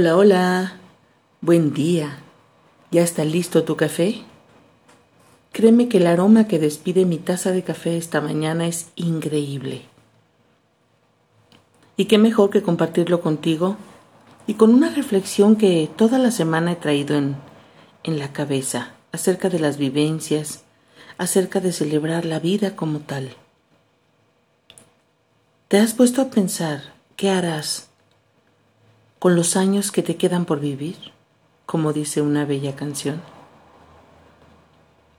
Hola, hola. Buen día. ¿Ya está listo tu café? Créeme que el aroma que despide mi taza de café esta mañana es increíble. Y qué mejor que compartirlo contigo y con una reflexión que toda la semana he traído en, en la cabeza acerca de las vivencias, acerca de celebrar la vida como tal. ¿Te has puesto a pensar qué harás con los años que te quedan por vivir, como dice una bella canción?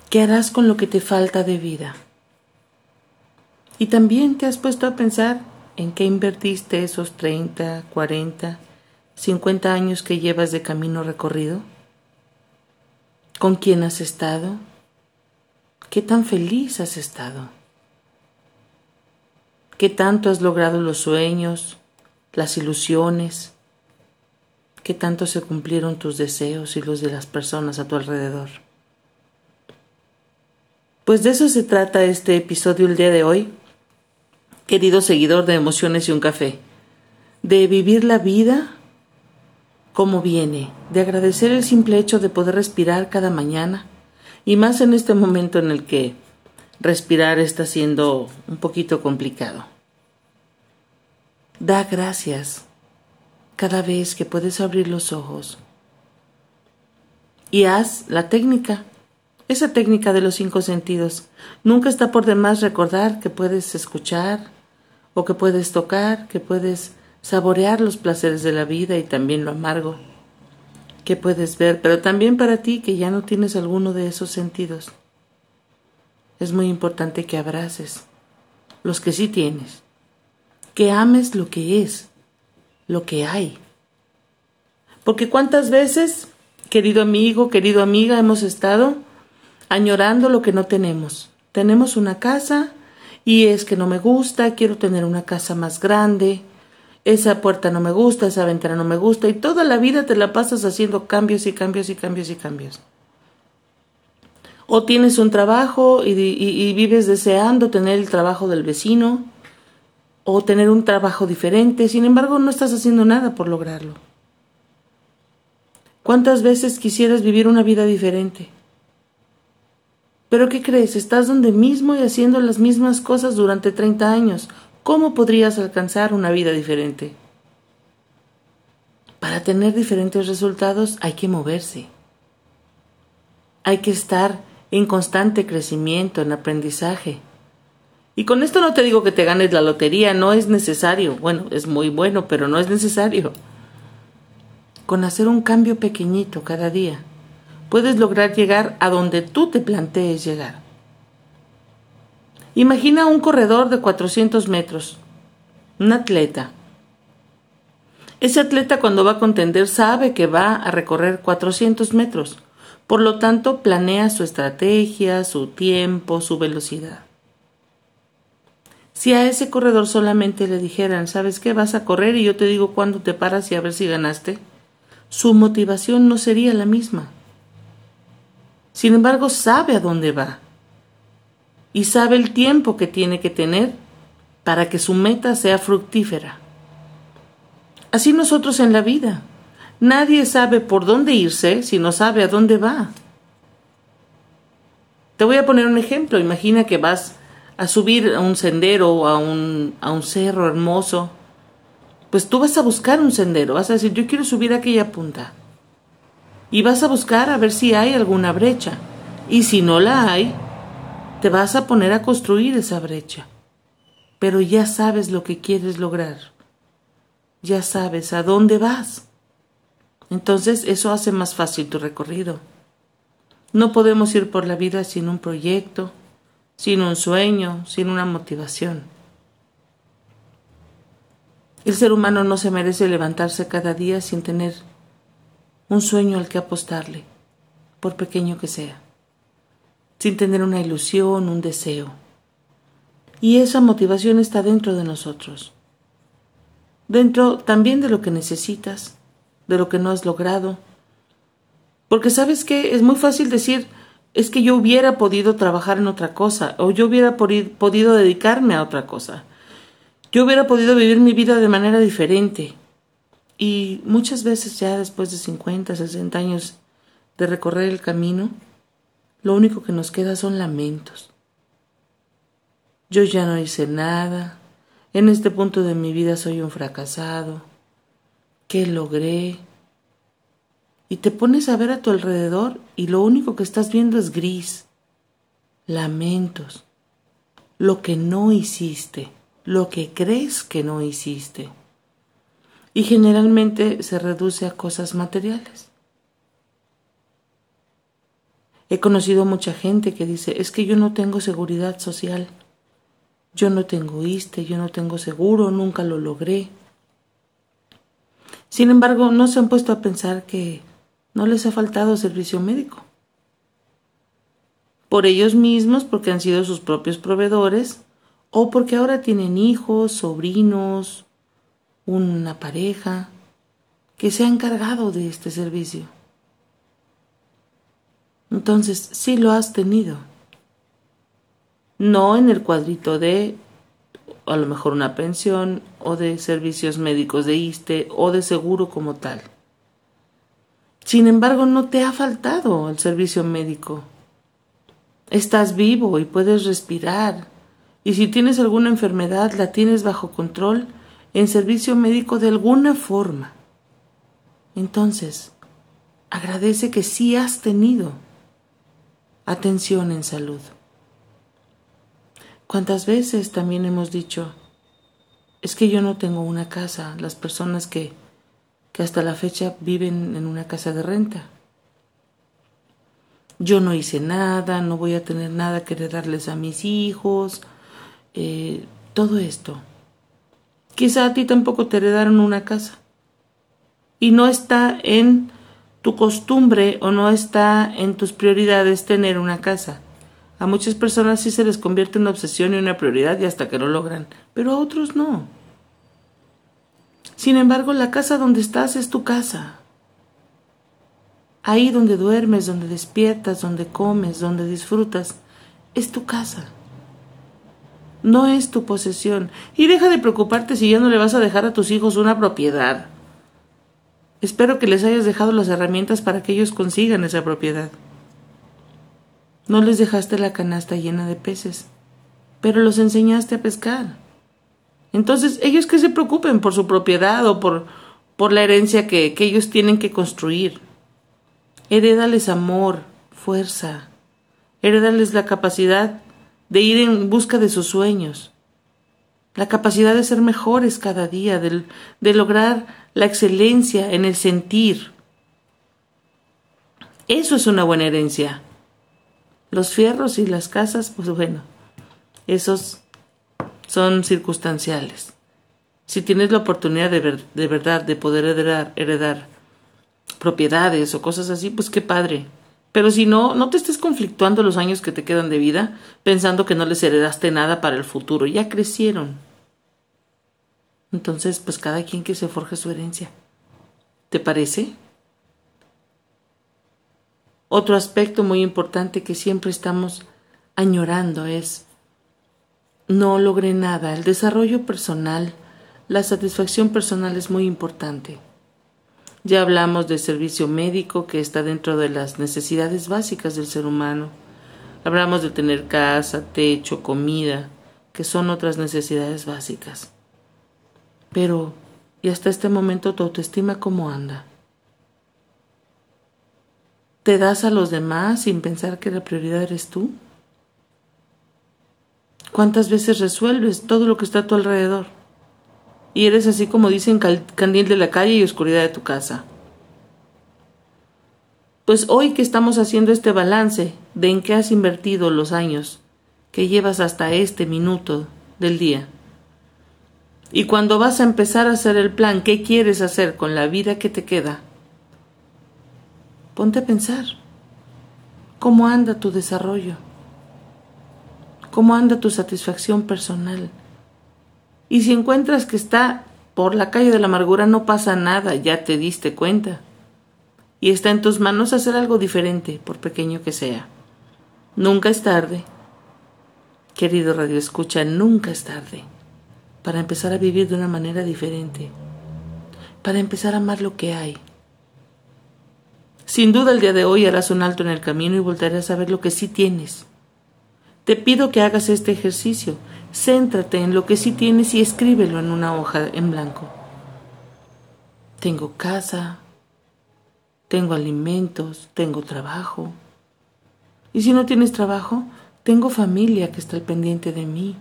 ¿Qué harás con lo que te falta de vida? Y también te has puesto a pensar en qué invertiste esos 30, 40, 50 años que llevas de camino recorrido. ¿Con quién has estado? ¿Qué tan feliz has estado? ¿Qué tanto has logrado los sueños, las ilusiones? ¿Qué tanto se cumplieron tus deseos y los de las personas a tu alrededor? Pues de eso se trata este episodio el día de hoy, querido seguidor de Emociones y un Café, de vivir la vida como viene, de agradecer el simple hecho de poder respirar cada mañana, y más en este momento en el que respirar está siendo un poquito complicado. Da gracias cada vez que puedes abrir los ojos. Y haz la técnica, esa técnica de los cinco sentidos. Nunca está por demás recordar que puedes escuchar, o que puedes tocar, que puedes saborear los placeres de la vida y también lo amargo que puedes ver, pero también para ti que ya no tienes alguno de esos sentidos. Es muy importante que abraces los que sí tienes, que ames lo que es, lo que hay. Porque cuántas veces, querido amigo, querido amiga, hemos estado añorando lo que no tenemos. Tenemos una casa y es que no me gusta, quiero tener una casa más grande, esa puerta no me gusta, esa ventana no me gusta, y toda la vida te la pasas haciendo cambios y cambios y cambios y cambios. O tienes un trabajo y, y, vives deseando tener el trabajo del vecino, o tener un trabajo diferente, sin embargo no estás haciendo nada por lograrlo. ¿Cuántas veces quisieras vivir una vida diferente? Pero ¿qué crees? Estás donde mismo y haciendo las mismas cosas durante 30 años, ¿Cómo podrías alcanzar una vida diferente? Para tener diferentes resultados hay que moverse. Hay que estar en constante crecimiento, en aprendizaje. Y con esto no te digo que te ganes la lotería, no es necesario. Bueno, es muy bueno, pero no es necesario. Con hacer un cambio pequeñito cada día, puedes lograr llegar a donde tú te plantees llegar. Imagina un corredor de 400 metros, un atleta. Ese atleta cuando va a contender sabe que va a recorrer 400 metros, por lo tanto planea su estrategia, su tiempo, su velocidad. Si a ese corredor solamente le dijeran, ¿sabes qué? Vas a correr y yo te digo cuándo te paras y a ver si ganaste, su motivación no sería la misma. Sin embargo, sabe a dónde va y sabe el tiempo que tiene que tener para que su meta sea fructífera. Así nosotros en la vida. Nadie sabe por dónde irse si no sabe a dónde va. Te voy a poner un ejemplo. Imagina que vas a subir a un sendero a un, a un cerro hermoso. Pues tú vas a buscar un sendero. Vas a decir, yo quiero subir a aquella punta. Y vas a buscar a ver si hay alguna brecha. Y si no la hay, te vas a poner a construir esa brecha, pero ya sabes lo que quieres lograr, ya sabes a dónde vas. Entonces eso hace más fácil tu recorrido. No podemos ir por la vida sin un proyecto, sin un sueño, sin una motivación. El ser humano no se merece levantarse cada día sin tener un sueño al que apostarle, por pequeño que sea sin tener una ilusión, un deseo. Y esa motivación está dentro de nosotros, dentro también de lo que necesitas, de lo que no has logrado. Porque sabes que es muy fácil decir, es que yo hubiera podido trabajar en otra cosa, o yo hubiera podido dedicarme a otra cosa, yo hubiera podido vivir mi vida de manera diferente. Y muchas veces ya después de 50, 60 años de recorrer el camino, lo único que nos queda son lamentos. Yo ya no hice nada, en este punto de mi vida soy un fracasado, ¿qué logré? Y te pones a ver a tu alrededor y lo único que estás viendo es gris, lamentos, lo que no hiciste, lo que crees que no hiciste y generalmente se reduce a cosas materiales. He conocido mucha gente que dice, es que yo no tengo seguridad social, yo no tengo ISTE, yo no tengo seguro, nunca lo logré. Sin embargo, no se han puesto a pensar que no les ha faltado servicio médico. Por ellos mismos, porque han sido sus propios proveedores, o porque ahora tienen hijos, sobrinos, una pareja que se ha encargado de este servicio. Entonces, sí lo has tenido. No en el cuadrito de a lo mejor una pensión o de servicios médicos de ISTE o de seguro como tal. Sin embargo, no te ha faltado el servicio médico. Estás vivo y puedes respirar. Y si tienes alguna enfermedad, la tienes bajo control en servicio médico de alguna forma. Entonces, agradece que sí has tenido atención en salud. ¿Cuántas veces también hemos dicho, es que yo no tengo una casa, las personas que, hasta la fecha viven en una casa de renta? Yo no hice nada, no voy a tener nada que heredarles a mis hijos, eh, todo esto. Quizá a ti tampoco te heredaron una casa. Y no está en tu costumbre o no está en tus prioridades tener una casa. A muchas personas sí se les convierte en una obsesión y una prioridad y hasta que lo logran, pero a otros no. Sin embargo, la casa donde estás es tu casa. Ahí donde duermes, donde despiertas, donde comes, donde disfrutas, es tu casa no es tu posesión. Y deja de preocuparte si ya no le vas a dejar a tus hijos una propiedad. Espero que les hayas dejado las herramientas para que ellos consigan esa propiedad. No les dejaste la canasta llena de peces, pero los enseñaste a pescar. Entonces, ellos que se preocupen por su propiedad o por, por la herencia que, que ellos tienen que construir. Heredales amor, fuerza. Heredales la capacidad de ir en busca de sus sueños, la capacidad de ser mejores cada día, de, de lograr la excelencia en el sentir. Eso es una buena herencia. Los fierros y las casas, pues bueno, esos son circunstanciales. Si tienes la oportunidad de, ver, de verdad de poder heredar, heredar propiedades o cosas así, pues qué padre. Pero si no, no te estés conflictuando los años que te quedan de vida pensando que no les heredaste nada para el futuro. Ya crecieron. Entonces, pues cada quien que se forje su herencia. ¿Te parece? Otro aspecto muy importante que siempre estamos añorando es no logré nada. El desarrollo personal, la satisfacción personal es muy importante. Ya hablamos del servicio médico que está dentro de las necesidades básicas del ser humano. Hablamos de tener casa, techo, comida, que son otras necesidades básicas. Pero, ¿y hasta este momento tu autoestima cómo anda? ¿Te das a los demás sin pensar que la prioridad eres tú? ¿Cuántas veces resuelves todo lo que está a tu alrededor? y eres así como dicen candil de la calle y oscuridad de tu casa. Pues hoy que estamos haciendo este balance de en qué has invertido los años que llevas hasta este minuto del día, y cuando vas a empezar a hacer el plan, ¿qué quieres hacer con la vida que te queda? Ponte a pensar, ¿cómo anda tu desarrollo? ¿Cómo anda tu satisfacción personal? Y si encuentras que está por la calle de la amargura, no pasa nada, ya te diste cuenta. Y está en tus manos hacer algo diferente, por pequeño que sea. Nunca es tarde. Querido Radio Escucha, nunca es tarde para empezar a vivir de una manera diferente. para empezar a amar lo que hay. Sin duda el día de hoy harás un alto en el camino y volverás a ver lo que sí tienes. Te pido que hagas este ejercicio. Céntrate en lo que sí tienes y escríbelo en una hoja en blanco. Tengo casa, tengo alimentos, tengo trabajo. Y si no tienes trabajo, tengo familia que está al pendiente de mí.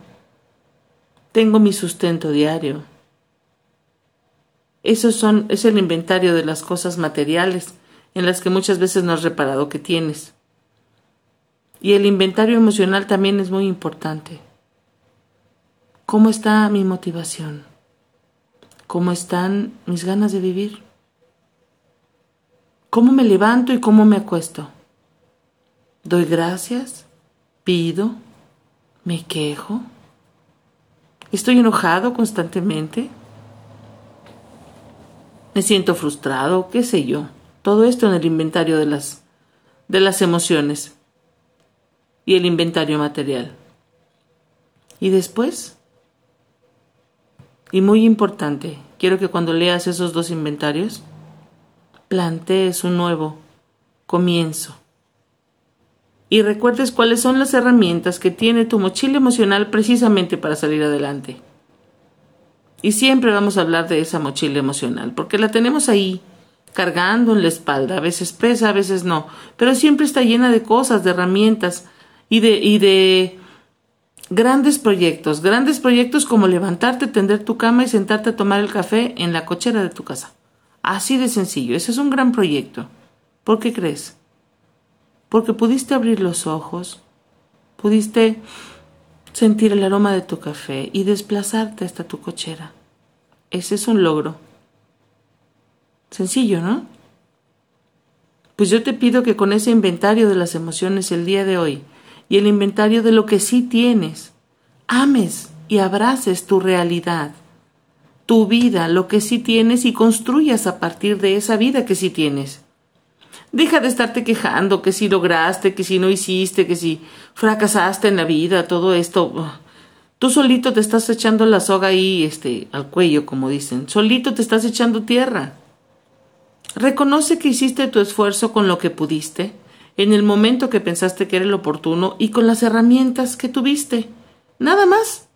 Tengo mi sustento diario. Esos son, es el inventario de las cosas materiales en las que muchas veces no has reparado que tienes. Y el inventario emocional también es muy importante. ¿Cómo está mi motivación? ¿Cómo están mis ganas de vivir? ¿Cómo me levanto y cómo me acuesto? ¿Doy gracias? ¿Pido? ¿Me quejo? ¿Estoy enojado constantemente? ¿Me siento frustrado? ¿Qué sé yo? Todo esto en el inventario de las, de las emociones y el inventario material. Y después, y muy importante, quiero que cuando leas esos dos inventarios, plantees un nuevo comienzo. Y recuerdes cuáles son las herramientas que tiene tu mochila emocional precisamente para salir adelante. Y siempre vamos a hablar de esa mochila emocional, porque la tenemos ahí, cargando en la espalda, a veces pesa, a veces no, pero siempre está llena de cosas, de herramientas y de, y de grandes proyectos, grandes proyectos como levantarte, tender tu cama y sentarte a tomar el café en la cochera de tu casa. Así de sencillo, ese es un gran proyecto. ¿Por qué crees? Porque pudiste abrir los ojos, pudiste sentir el aroma de tu café y desplazarte hasta tu cochera. Ese es un logro. Sencillo, ¿no? Pues yo te pido que con ese inventario de las emociones el día de hoy y el inventario de lo que sí tienes, ames y abraces tu realidad tu vida, lo que sí tienes y construyas a partir de esa vida que sí tienes. Deja de estarte quejando que si lograste, que si no hiciste, que si fracasaste en la vida, todo esto. Tú solito te estás echando la soga ahí, este, al cuello, como dicen. Solito te estás echando tierra. Reconoce que hiciste tu esfuerzo con lo que pudiste, en el momento que pensaste que era el oportuno y con las herramientas que tuviste. Nada más.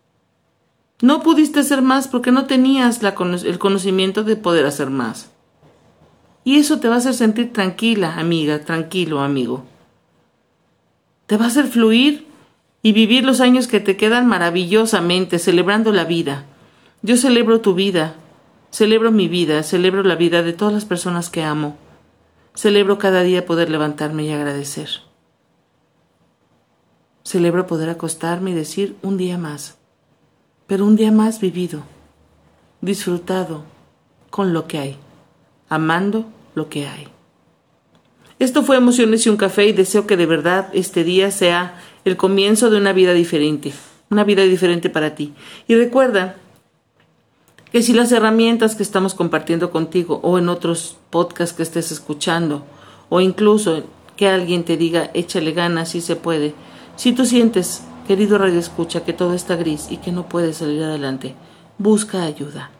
No pudiste hacer más porque no tenías el conocimiento de poder hacer más. Y eso te va a hacer sentir tranquila, amiga, tranquilo, amigo. Te va a hacer fluir y vivir los años que te quedan maravillosamente, celebrando la vida. Yo celebro tu vida, celebro mi vida, celebro la vida de todas las personas que amo. Celebro cada día poder levantarme y agradecer. Celebro poder acostarme y decir un día más pero un día más vivido, disfrutado con lo que hay, amando lo que hay. Esto fue Emociones y un café y deseo que de verdad este día sea el comienzo de una vida diferente, una vida diferente para ti. Y recuerda que si las herramientas que estamos compartiendo contigo o en otros podcasts que estés escuchando o incluso que alguien te diga échale ganas si se puede, si tú sientes Querido Radio Escucha, que todo está gris y que no puedes salir adelante, busca ayuda.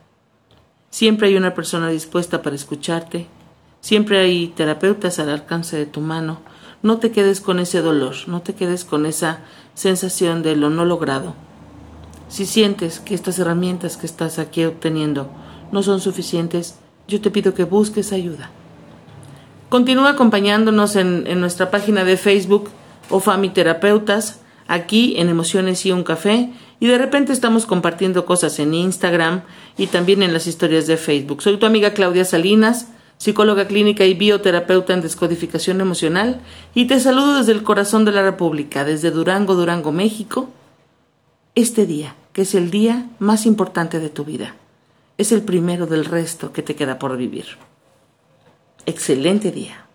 Siempre hay una persona dispuesta para escucharte, siempre hay terapeutas al alcance de tu mano. No te quedes con ese dolor, no te quedes con esa sensación de lo no logrado. Si sientes que estas herramientas que estás aquí obteniendo no son suficientes, yo te pido que busques ayuda. Continúa acompañándonos en, en nuestra página de Facebook o Terapeutas aquí en Emociones y un Café y de repente estamos compartiendo cosas en Instagram y también en las historias de Facebook. Soy tu amiga Claudia Salinas, psicóloga clínica y bioterapeuta en descodificación emocional y te saludo desde el corazón de la República, desde Durango, Durango, México, este día, que es el día más importante de tu vida. Es el primero del resto que te queda por vivir. Excelente día.